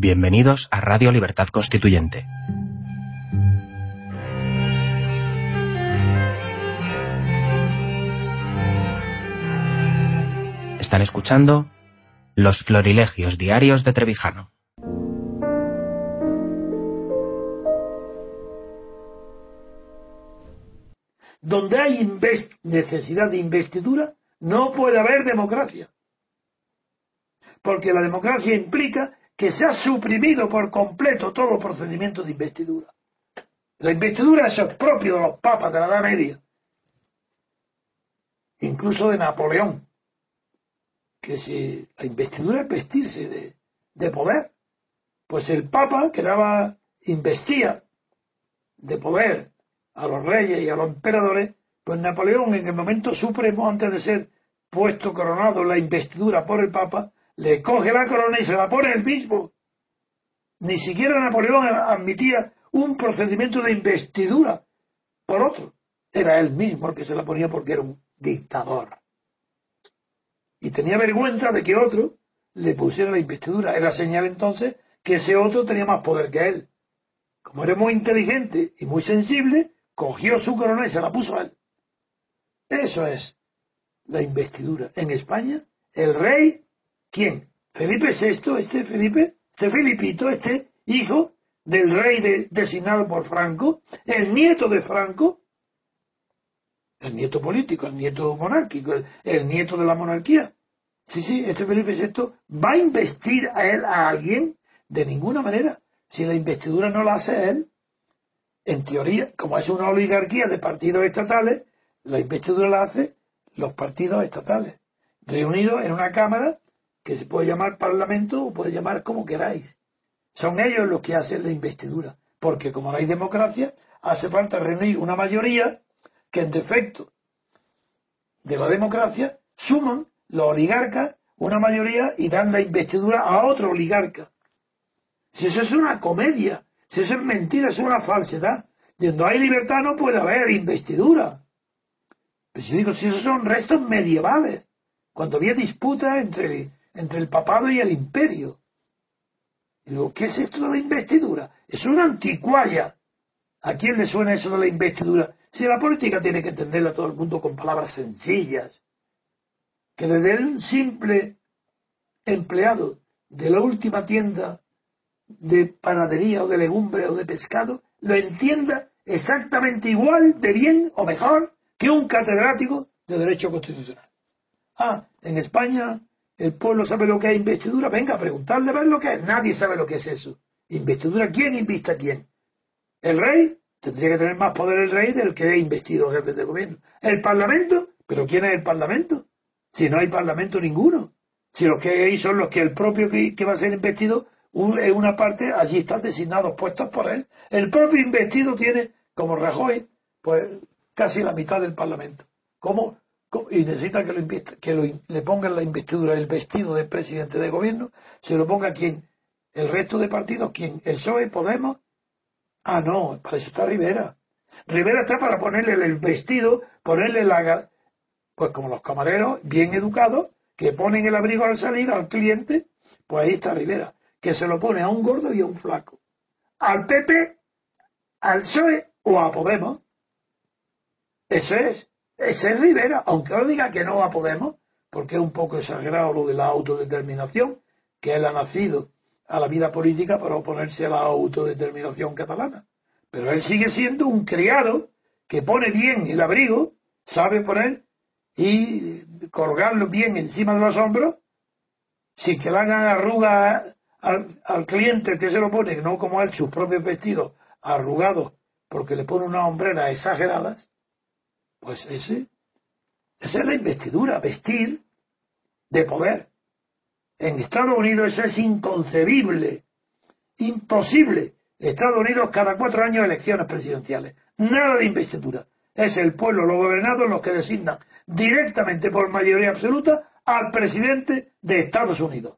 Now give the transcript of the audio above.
Bienvenidos a Radio Libertad Constituyente. Están escuchando Los Florilegios Diarios de Trevijano. Donde hay necesidad de investidura, no puede haber democracia. Porque la democracia implica que se ha suprimido por completo todo procedimiento de investidura. La investidura es propio de los papas de la Edad Media, incluso de Napoleón, que si la investidura es vestirse de, de poder, pues el papa que daba, investía de poder a los reyes y a los emperadores, pues Napoleón en el momento supremo, antes de ser puesto coronado la investidura por el papa, le coge la corona y se la pone él mismo. Ni siquiera Napoleón admitía un procedimiento de investidura por otro. Era él mismo el que se la ponía porque era un dictador. Y tenía vergüenza de que otro le pusiera la investidura. Era señal entonces que ese otro tenía más poder que él. Como era muy inteligente y muy sensible, cogió su corona y se la puso a él. Eso es la investidura. En España, el rey, ¿quién? Felipe VI, este Felipe, este Felipito, este hijo del rey designado por Franco, el nieto de Franco, el nieto político, el nieto monárquico, el, nieto de la monarquía. Sí, sí, este Felipe VI va a investir a él a alguien de ninguna manera. Si la investidura no la hace él, en teoría, como es una oligarquía de partidos estatales, la investidura la hace los partidos estatales, reunidos en una Cámara que se puede llamar Parlamento o puede llamar como queráis. Son ellos los que hacen la investidura, porque como no hay democracia, hace falta reunir una mayoría que en defecto de la democracia suman los oligarcas una mayoría y dan la investidura a otro oligarca. Si eso es una comedia, si eso es mentira, es una falsedad. Donde hay libertad no puede haber investidura. Pero si digo, si esos son restos medievales, cuando había disputa entre, entre el papado y el imperio. Y digo, ¿qué es esto de la investidura? Es una anticuaya. ¿A quién le suena eso de la investidura? Si la política tiene que entenderla todo el mundo con palabras sencillas. Que desde un simple empleado de la última tienda de panadería o de legumbre o de pescado lo entienda exactamente igual de bien o mejor que un catedrático de Derecho Constitucional. Ah, en España el pueblo sabe lo que es investidura. Venga, a preguntarle a ver lo que es. Nadie sabe lo que es eso. Investidura, ¿quién invista a quién? ¿El rey? Tendría que tener más poder el rey del que ha investido jefe de gobierno. ¿El parlamento? ¿Pero quién es el parlamento? Si no hay parlamento ninguno. Si los que hay son los que el propio que, va a ser investido en una parte, allí están designados puestos por él. El propio investido tiene, como Rajoy, pues casi la mitad del Parlamento. ¿Cómo? Y necesita que, lo, que le pongan la investidura, el vestido de presidente de gobierno, se lo ponga quien, el resto de partidos, quien, el PSOE, Podemos. Ah, no, para eso está Rivera. Rivera está para ponerle el vestido, ponerle la, pues como los camareros, bien educados, que ponen el abrigo al salir al cliente, pues ahí está Rivera que se lo pone a un gordo y a un flaco. Al PP, al PSOE o a Podemos. Eso es. Ese es Rivera, aunque lo diga que no a Podemos, porque es un poco exagerado lo de la autodeterminación, que él ha nacido a la vida política para oponerse a la autodeterminación catalana. Pero él sigue siendo un criado que pone bien el abrigo, sabe poner y colgarlo bien encima de los hombros, sin que le hagan arrugas al, cliente que se lo pone, no como él, sus propios vestidos arrugados porque le pone unas hombreras exageradas, pues ese, esa es la investidura, vestir de poder. En Estados Unidos eso es inconcebible, imposible. Estados Unidos cada cuatro años elecciones presidenciales. Nada de investidura. Es el pueblo, los gobernados, los que designan directamente por mayoría absoluta al presidente de Estados Unidos.